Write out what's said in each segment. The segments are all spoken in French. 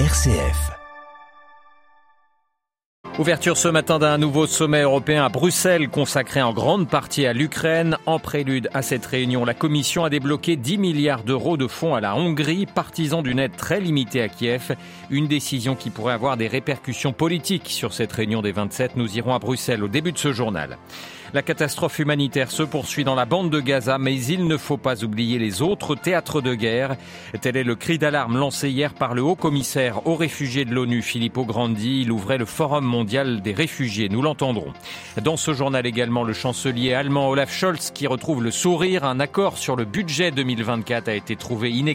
RCF. Ouverture ce matin d'un nouveau sommet européen à Bruxelles consacré en grande partie à l'Ukraine. En prélude à cette réunion, la Commission a débloqué 10 milliards d'euros de fonds à la Hongrie, partisan d'une aide très limitée à Kiev. Une décision qui pourrait avoir des répercussions politiques sur cette réunion des 27. Nous irons à Bruxelles au début de ce journal. La catastrophe humanitaire se poursuit dans la bande de Gaza, mais il ne faut pas oublier les autres théâtres de guerre. Tel est le cri d'alarme lancé hier par le haut commissaire aux réfugiés de l'ONU, Filippo Grandi. Il ouvrait le Forum mondial des réfugiés. Nous l'entendrons. Dans ce journal également, le chancelier allemand Olaf Scholz qui retrouve le sourire. Un accord sur le budget 2024 a été trouvé in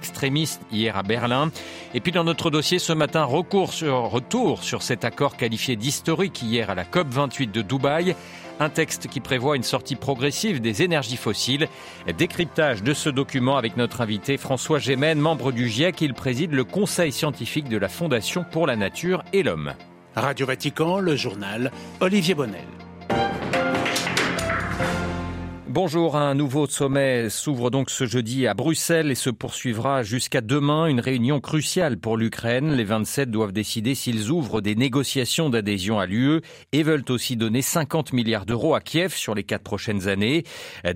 hier à Berlin. Et puis dans notre dossier ce matin, recours sur, retour sur cet accord qualifié d'historique hier à la COP 28 de Dubaï. Un texte qui prévoit une sortie progressive des énergies fossiles. Décryptage de ce document avec notre invité François Gémen, membre du GIEC. Il préside le conseil scientifique de la Fondation pour la nature et l'homme. Radio Vatican, le journal Olivier Bonnel. Bonjour, un nouveau sommet s'ouvre donc ce jeudi à Bruxelles et se poursuivra jusqu'à demain. Une réunion cruciale pour l'Ukraine. Les 27 doivent décider s'ils ouvrent des négociations d'adhésion à l'UE et veulent aussi donner 50 milliards d'euros à Kiev sur les quatre prochaines années.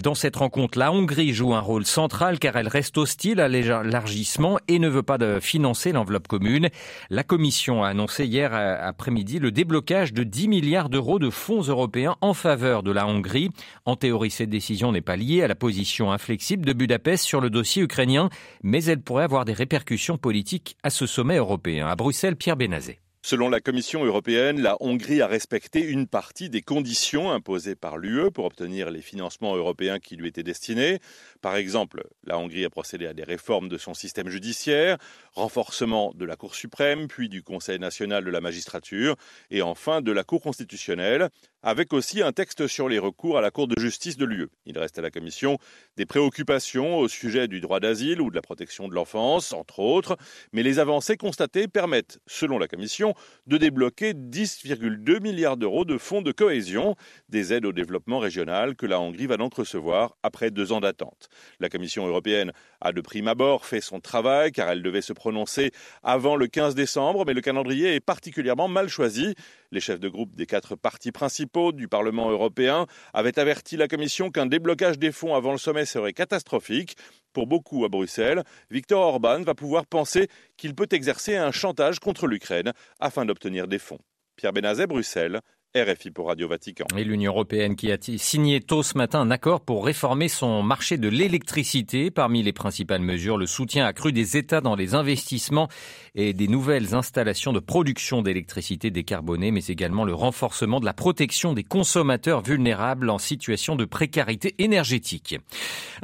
Dans cette rencontre, la Hongrie joue un rôle central car elle reste hostile à l'élargissement et ne veut pas de financer l'enveloppe commune. La Commission a annoncé hier après-midi le déblocage de 10 milliards d'euros de fonds européens en faveur de la Hongrie. En théorie, décision n'est pas liée à la position inflexible de Budapest sur le dossier ukrainien, mais elle pourrait avoir des répercussions politiques à ce sommet européen. À Bruxelles, Pierre Benazet. Selon la Commission européenne, la Hongrie a respecté une partie des conditions imposées par l'UE pour obtenir les financements européens qui lui étaient destinés. Par exemple, la Hongrie a procédé à des réformes de son système judiciaire, renforcement de la Cour suprême, puis du Conseil national de la magistrature, et enfin de la Cour constitutionnelle, avec aussi un texte sur les recours à la Cour de justice de l'UE. Il reste à la Commission des préoccupations au sujet du droit d'asile ou de la protection de l'enfance, entre autres, mais les avancées constatées permettent, selon la Commission, de débloquer 10,2 milliards d'euros de fonds de cohésion, des aides au développement régional que la Hongrie va donc recevoir après deux ans d'attente. La Commission européenne a de prime abord fait son travail car elle devait se prononcer avant le 15 décembre, mais le calendrier est particulièrement mal choisi. Les chefs de groupe des quatre partis principaux du Parlement européen avaient averti la Commission qu'un déblocage des fonds avant le sommet serait catastrophique. Pour beaucoup à Bruxelles, Viktor Orban va pouvoir penser qu'il peut exercer un chantage contre l'Ukraine afin d'obtenir des fonds. Pierre Benazet, Bruxelles, RFI pour Radio Vatican. Et l'Union européenne qui a signé tôt ce matin un accord pour réformer son marché de l'électricité. Parmi les principales mesures, le soutien accru des États dans les investissements et des nouvelles installations de production d'électricité décarbonée, mais également le renforcement de la protection des consommateurs vulnérables en situation de précarité énergétique.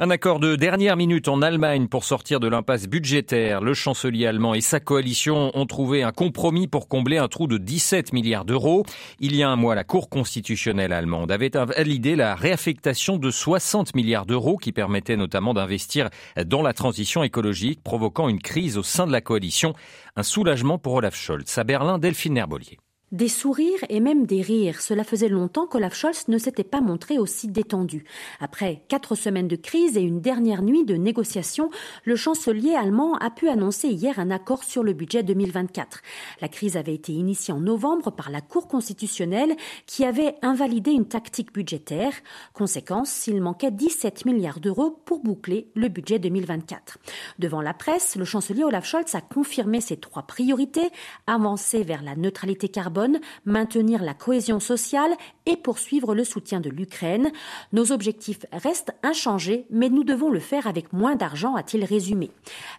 Un accord de dernière minute en Allemagne pour sortir de l'impasse budgétaire. Le chancelier allemand et sa coalition ont trouvé un compromis pour combler un trou de 17 milliards d'euros. Il y a un mois, la Cour constitutionnelle allemande avait validé la réaffectation de 60 milliards d'euros qui permettait notamment d'investir dans la transition écologique, provoquant une crise au sein de la coalition. Un soulagement pour Olaf Scholz. À Berlin, Delphine Herbolier. Des sourires et même des rires. Cela faisait longtemps qu'Olaf Scholz ne s'était pas montré aussi détendu. Après quatre semaines de crise et une dernière nuit de négociations, le chancelier allemand a pu annoncer hier un accord sur le budget 2024. La crise avait été initiée en novembre par la Cour constitutionnelle qui avait invalidé une tactique budgétaire. Conséquence, il manquait 17 milliards d'euros pour boucler le budget 2024. Devant la presse, le chancelier Olaf Scholz a confirmé ses trois priorités, avancer vers la neutralité carbone maintenir la cohésion sociale et poursuivre le soutien de l'Ukraine. Nos objectifs restent inchangés, mais nous devons le faire avec moins d'argent, a-t-il résumé.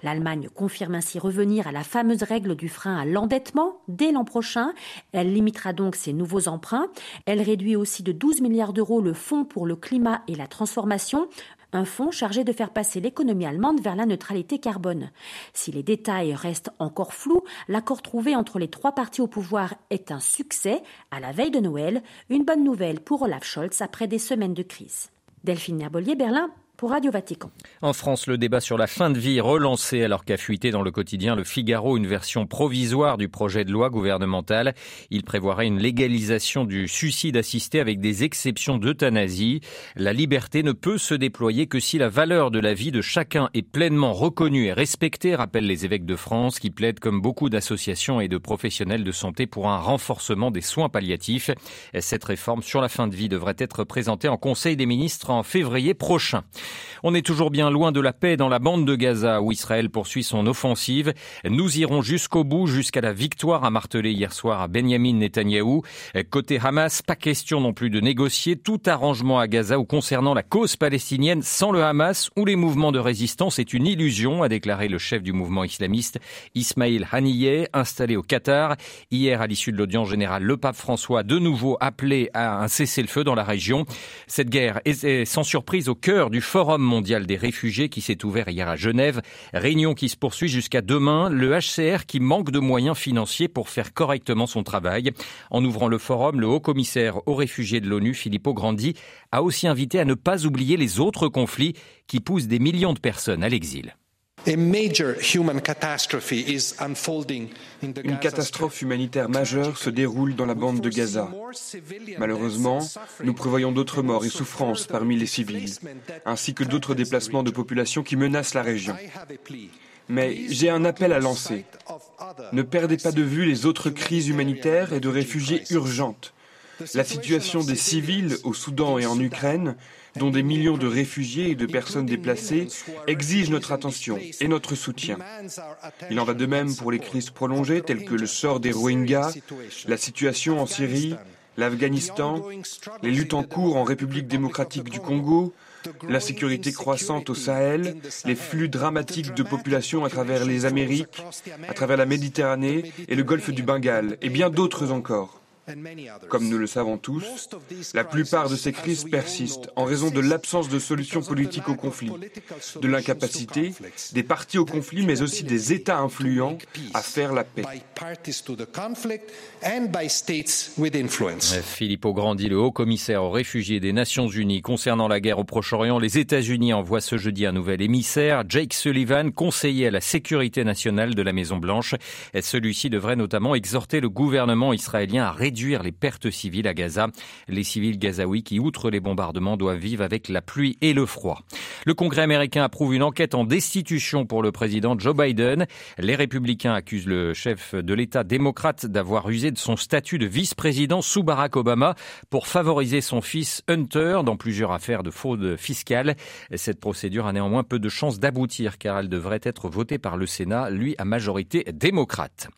L'Allemagne confirme ainsi revenir à la fameuse règle du frein à l'endettement dès l'an prochain. Elle limitera donc ses nouveaux emprunts. Elle réduit aussi de 12 milliards d'euros le fonds pour le climat et la transformation, un fonds chargé de faire passer l'économie allemande vers la neutralité carbone. Si les détails restent encore flous, l'accord trouvé entre les trois partis au pouvoir est un succès à la veille de Noël, une bonne nouvelle pour Olaf Scholz après des semaines de crise. Delphine Herbolier, Berlin, En France, le débat sur la fin de vie relancé alors qu'a fuité dans le quotidien Le Figaro une version provisoire du projet de loi gouvernemental. Il prévoirait une légalisation du suicide assisté avec des exceptions d'euthanasie. La liberté ne peut se déployer que si la valeur de la vie de chacun est pleinement reconnue et respectée, rappellent les évêques de France qui plaident comme beaucoup d'associations et de professionnels de santé pour un renforcement des soins palliatifs. Cette réforme sur la fin de vie devrait être présentée en Conseil des ministres en février prochain. On est toujours bien loin de la paix dans la bande de Gaza où Israël poursuit son offensive. Nous irons jusqu'au bout, jusqu'à la victoire, a martelé hier soir à Benjamin Netanyahou. Côté Hamas, pas question non plus de négocier tout arrangement à Gaza ou concernant la cause palestinienne sans le Hamas ou les mouvements de résistance est une illusion, a déclaré le chef du mouvement islamiste Ismail Haniyeh, installé au Qatar. Hier, à l'issue de l'audience générale, le pape François de nouveau appelé à un cessez-le-feu dans la région. Cette guerre est sans surprise au cœur du Forum mondial des réfugiés qui s'est ouvert hier à Genève. Réunion qui se poursuit jusqu'à demain. Le HCR qui manque de moyens financiers pour faire correctement son travail. En ouvrant le forum, le haut commissaire aux réfugiés de l'ONU, Filippo Grandi, a aussi invité à ne pas oublier les autres conflits qui poussent des millions de personnes à l'exil. Une catastrophe humanitaire majeure se déroule dans la bande de Gaza. Malheureusement, nous prévoyons d'autres morts et souffrances parmi les civils, ainsi que d'autres déplacements de population qui menacent la région. Mais j'ai un appel à lancer. Ne perdez pas de vue les autres crises humanitaires et de réfugiés urgentes. La situation des civils au Soudan et en Ukraine dont des millions de réfugiés et de personnes déplacées, exigent notre attention et notre soutien. Il en va de même pour les crises prolongées telles que le sort des Rohingyas, la situation en Syrie, l'Afghanistan, les luttes en cours en République démocratique du Congo, la sécurité croissante au Sahel, les flux dramatiques de population à travers les Amériques, à travers la Méditerranée et le golfe du Bengale, et bien d'autres encore. Comme nous le savons tous, la plupart de ces crises persistent en raison de l'absence de solution politique au conflit, de l'incapacité des partis au conflit, mais aussi des États influents à faire la paix. Filippo Grandi, le haut commissaire aux réfugiés des Nations Unies concernant la guerre au Proche-Orient, les États-Unis envoient ce jeudi un nouvel émissaire, Jake Sullivan, conseiller à la sécurité nationale de la Maison-Blanche. Celui-ci devrait notamment exhorter le gouvernement israélien à les pertes civiles à Gaza. Les civils gazaouis qui, outre les bombardements, doivent vivre avec la pluie et le froid. Le Congrès américain approuve une enquête en destitution pour le président Joe Biden. Les républicains accusent le chef de l'État démocrate d'avoir usé de son statut de vice-président sous Barack Obama pour favoriser son fils Hunter dans plusieurs affaires de fraude fiscale. Cette procédure a néanmoins peu de chances d'aboutir car elle devrait être votée par le Sénat, lui à majorité démocrate.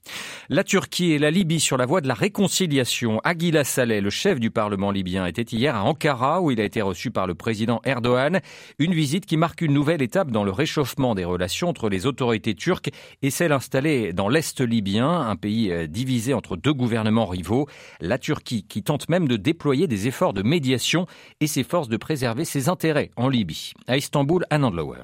La Turquie et la Libye sur la voie de la réconciliation Aguila Saleh, le chef du Parlement libyen, était hier à Ankara où il a été reçu par le président Erdogan. Une visite qui marque une nouvelle étape dans le réchauffement des relations entre les autorités turques et celles installées dans l'Est libyen, un pays euh, divisé entre deux gouvernements rivaux. La Turquie qui tente même de déployer des efforts de médiation et s'efforce de préserver ses intérêts en Libye. À Istanbul, Anand Lower.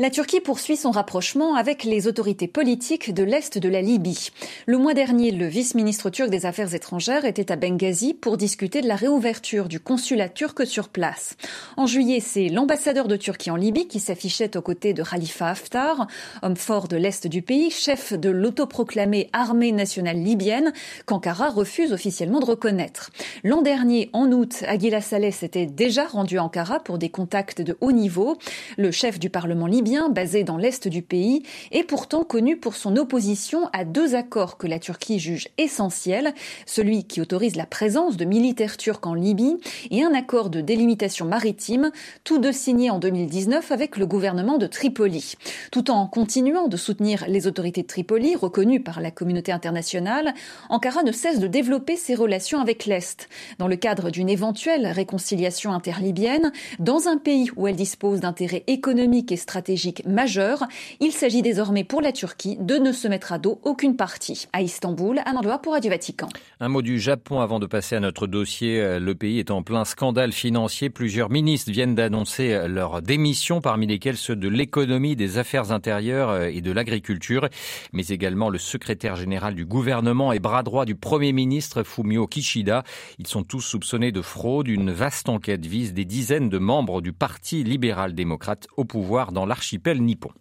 La Turquie poursuit son rapprochement avec les autorités politiques de l'Est de la Libye. Le mois dernier, le vice-ministre turc des Affaires étrangères était à Benghazi pour discuter de la réouverture du consulat turc sur place. En juillet, c'est l'ambassadeur de Turquie en Libye qui s'affichait aux côtés de Khalifa Haftar, homme fort de l'Est du pays, chef de l'autoproclamée armée nationale libyenne, qu'Ankara refuse officiellement de reconnaître. L'an dernier, en août, Aguila Saleh s'était déjà rendu à Ankara pour des contacts de haut niveau. Le chef du Parlement libyen basé dans l'est du pays, est pourtant connu pour son opposition à deux accords que la Turquie juge essentiels, celui qui autorise la présence de militaires turcs en Libye et un accord de délimitation maritime, tous deux signés en 2019 avec le gouvernement de Tripoli. Tout en continuant de soutenir les autorités de Tripoli, reconnues par la communauté internationale, Ankara ne cesse de développer ses relations avec l'Est, dans le cadre d'une éventuelle réconciliation interlibyenne, dans un pays où elle dispose d'intérêts économiques et stratégiques stratégique majeur. Il s'agit désormais pour la Turquie de ne se mettre à dos aucune partie. À Istanbul, un endroit pour Radio Vatican. Un mot du Japon avant de passer à notre dossier. Le pays est en plein scandale financier. Plusieurs ministres viennent d'annoncer leur démission, parmi lesquels ceux de l'économie, des affaires intérieures et de l'agriculture, mais également le secrétaire général du gouvernement et bras droit du premier ministre Fumio Kishida. Ils sont tous soupçonnés de fraude. Une vaste enquête vise des dizaines de membres du Parti libéral-démocrate au pouvoir dans l'archipel nippon.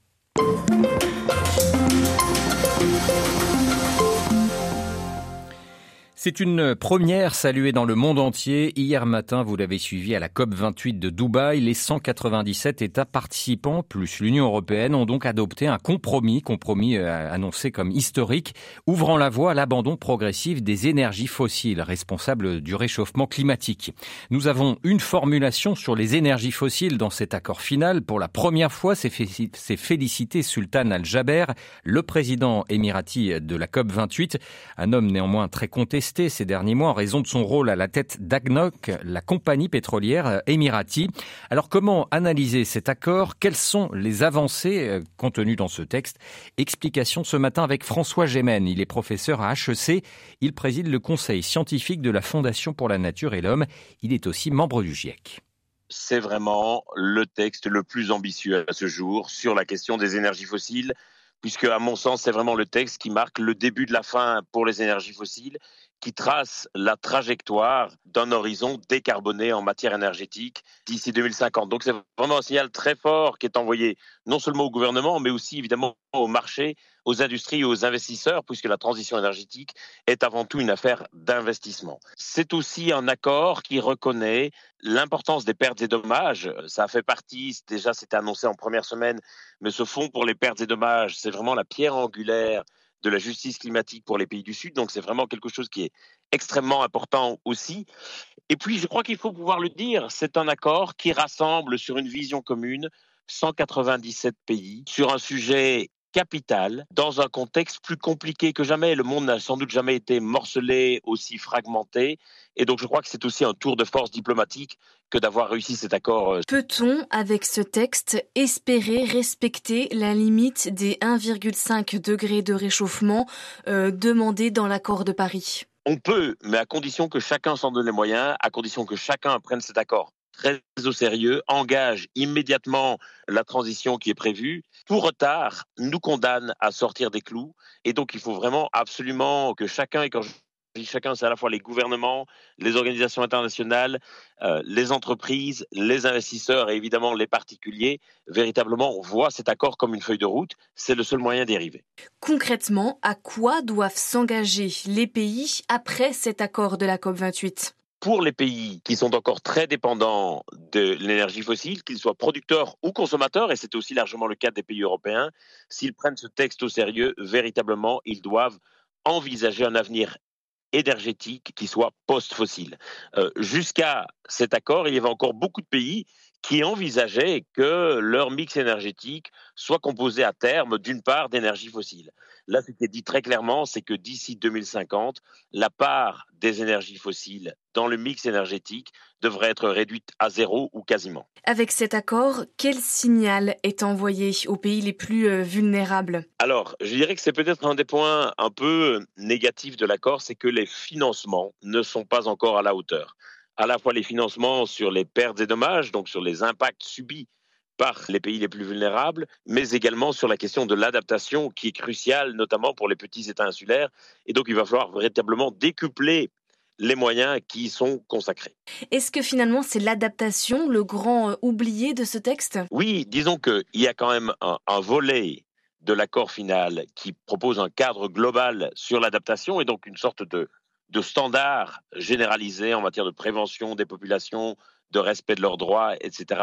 C'est une première saluée dans le monde entier. Hier matin, vous l'avez suivi à la COP28 de Dubaï. Les 197 États participants, plus l'Union européenne, ont donc adopté un compromis, compromis euh, annoncé comme historique, ouvrant la voie à l'abandon progressif des énergies fossiles responsables du réchauffement climatique. Nous avons une formulation sur les énergies fossiles dans cet accord final. Pour la première fois, c'est félicité Sultan Al-Jaber, le président émirati de la COP28, un homme néanmoins très contesté ces derniers mois en raison de son rôle à la tête d'AGNOC, la compagnie pétrolière émirati. Alors comment analyser cet accord? Quelles sont les avancées euh, contenues dans ce texte? Explication ce matin avec François Gémen. Il est professeur à HEC. Il préside le conseil scientifique de la Fondation pour la nature et l'homme. Il est aussi membre du GIEC c'est vraiment le texte le plus ambitieux à ce jour sur la question des énergies fossiles, puisque, à mon sens, c'est vraiment le texte qui marque le début de la fin pour les énergies fossiles qui trace la trajectoire d'un horizon décarboné en matière énergétique d'ici 2050. Donc c'est vraiment un signal très fort qui est envoyé non seulement au gouvernement, mais aussi évidemment au marché, aux industries et aux investisseurs, puisque la transition énergétique est avant tout une affaire d'investissement. C'est aussi un accord qui reconnaît l'importance des pertes et dommages. Ça a fait partie, déjà c'était annoncé en première semaine, mais ce fonds pour les pertes et dommages, c'est vraiment la pierre angulaire de la justice climatique pour les pays du Sud. Donc c'est vraiment quelque chose qui est extrêmement important aussi. Et puis je crois qu'il faut pouvoir le dire, c'est un accord qui rassemble sur une vision commune 197 pays sur un sujet dans un contexte plus compliqué que jamais. Le monde n'a sans doute jamais été morcelé, aussi fragmenté. Et donc je crois que c'est aussi un tour de force diplomatique que d'avoir réussi cet accord. Euh, Peut-on, avec ce texte, espérer respecter la limite des 1,5 degrés de réchauffement euh, demandée dans l'accord de Paris? On peut, mais à condition que chacun s'en donne les moyens, à condition que chacun prenne cet accord très au sérieux, engage immédiatement la transition qui est prévue. Tout retard nous condamne à sortir des clous. Et donc, il faut vraiment absolument que chacun, et quand je dis chacun, c'est à la fois les gouvernements, les organisations internationales, euh, les entreprises, les investisseurs et évidemment les particuliers, véritablement voient cet accord comme une feuille de route. C'est le seul moyen d'y arriver. Concrètement, à quoi doivent s'engager les pays après cet accord de la COP28 pour les pays qui sont encore très dépendants de l'énergie fossile, qu'ils soient producteurs ou consommateurs, et c'est aussi largement le cas des pays européens, s'ils prennent ce texte au sérieux, véritablement, ils doivent envisager un avenir énergétique qui soit post-fossile. Euh, jusqu'à cet accord, il y avait encore beaucoup de pays qui envisageaient que leur mix énergétique soit composé à terme d'une part d'énergie fossile. Là, ce qui est dit très clairement, c'est que d'ici 2050, la part des énergies fossiles dans le mix énergétique devrait être réduite à zéro ou quasiment. Avec cet accord, quel signal est envoyé aux pays les plus euh, vulnérables? Alors, je dirais que c'est peut-être un des points un peu négatifs de l'accord, c'est que les financements ne sont pas encore à la hauteur à la fois les financements sur les pertes et dommages, donc sur les impacts subis par les pays les plus vulnérables, mais également sur la question de l'adaptation qui est cruciale, notamment pour les petits États insulaires. Et donc, il va falloir véritablement décupler les moyens qui y sont consacrés. Est-ce que finalement c'est l'adaptation, le grand euh, oublié de ce texte? Oui, disons qu'il y a quand même un, un volet de l'accord final qui propose un cadre global sur l'adaptation et donc une sorte de de standards généralisés en matière de prévention des populations, de respect de leurs droits, etc.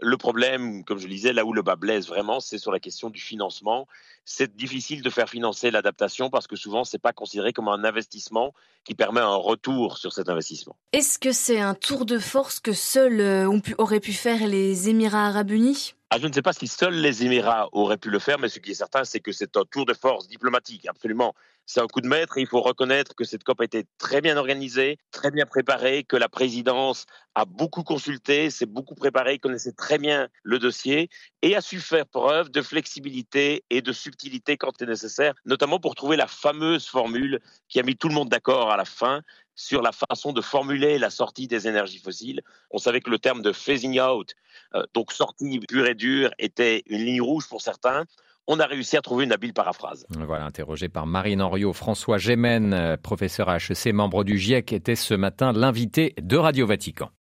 Le problème, comme je le disais, là où le bas blesse vraiment, c'est sur la question du financement. C'est difficile de faire financer l'adaptation parce que souvent, ce n'est pas considéré comme un investissement qui permet un retour sur cet investissement. Est-ce que c'est un tour de force que seuls euh, auraient pu faire les Émirats arabes unis? Ah, je ne sais pas si seuls les Émirats auraient pu le faire, mais ce qui est certain, c'est que c'est un tour de force diplomatique, absolument. C'est un coup de maître il faut reconnaître que cette COP a été très bien organisée, très bien préparée, que la présidence a beaucoup consulté, s'est beaucoup préparée, connaissait très bien le dossier et a su faire preuve de flexibilité et de subtilité quand c'est nécessaire, notamment pour trouver la fameuse formule qui a mis tout le monde d'accord à la fin sur la façon de formuler la sortie des énergies fossiles. On savait que le terme de phasing out, euh, donc sortie pure et dure, était une ligne rouge pour certains on a réussi à trouver une habile paraphrase. Voilà, interrogé par Marine Henriot, François Gémen, euh, professeur à HEC, membre du GIEC, était ce matin l'invité de Radio Vatican.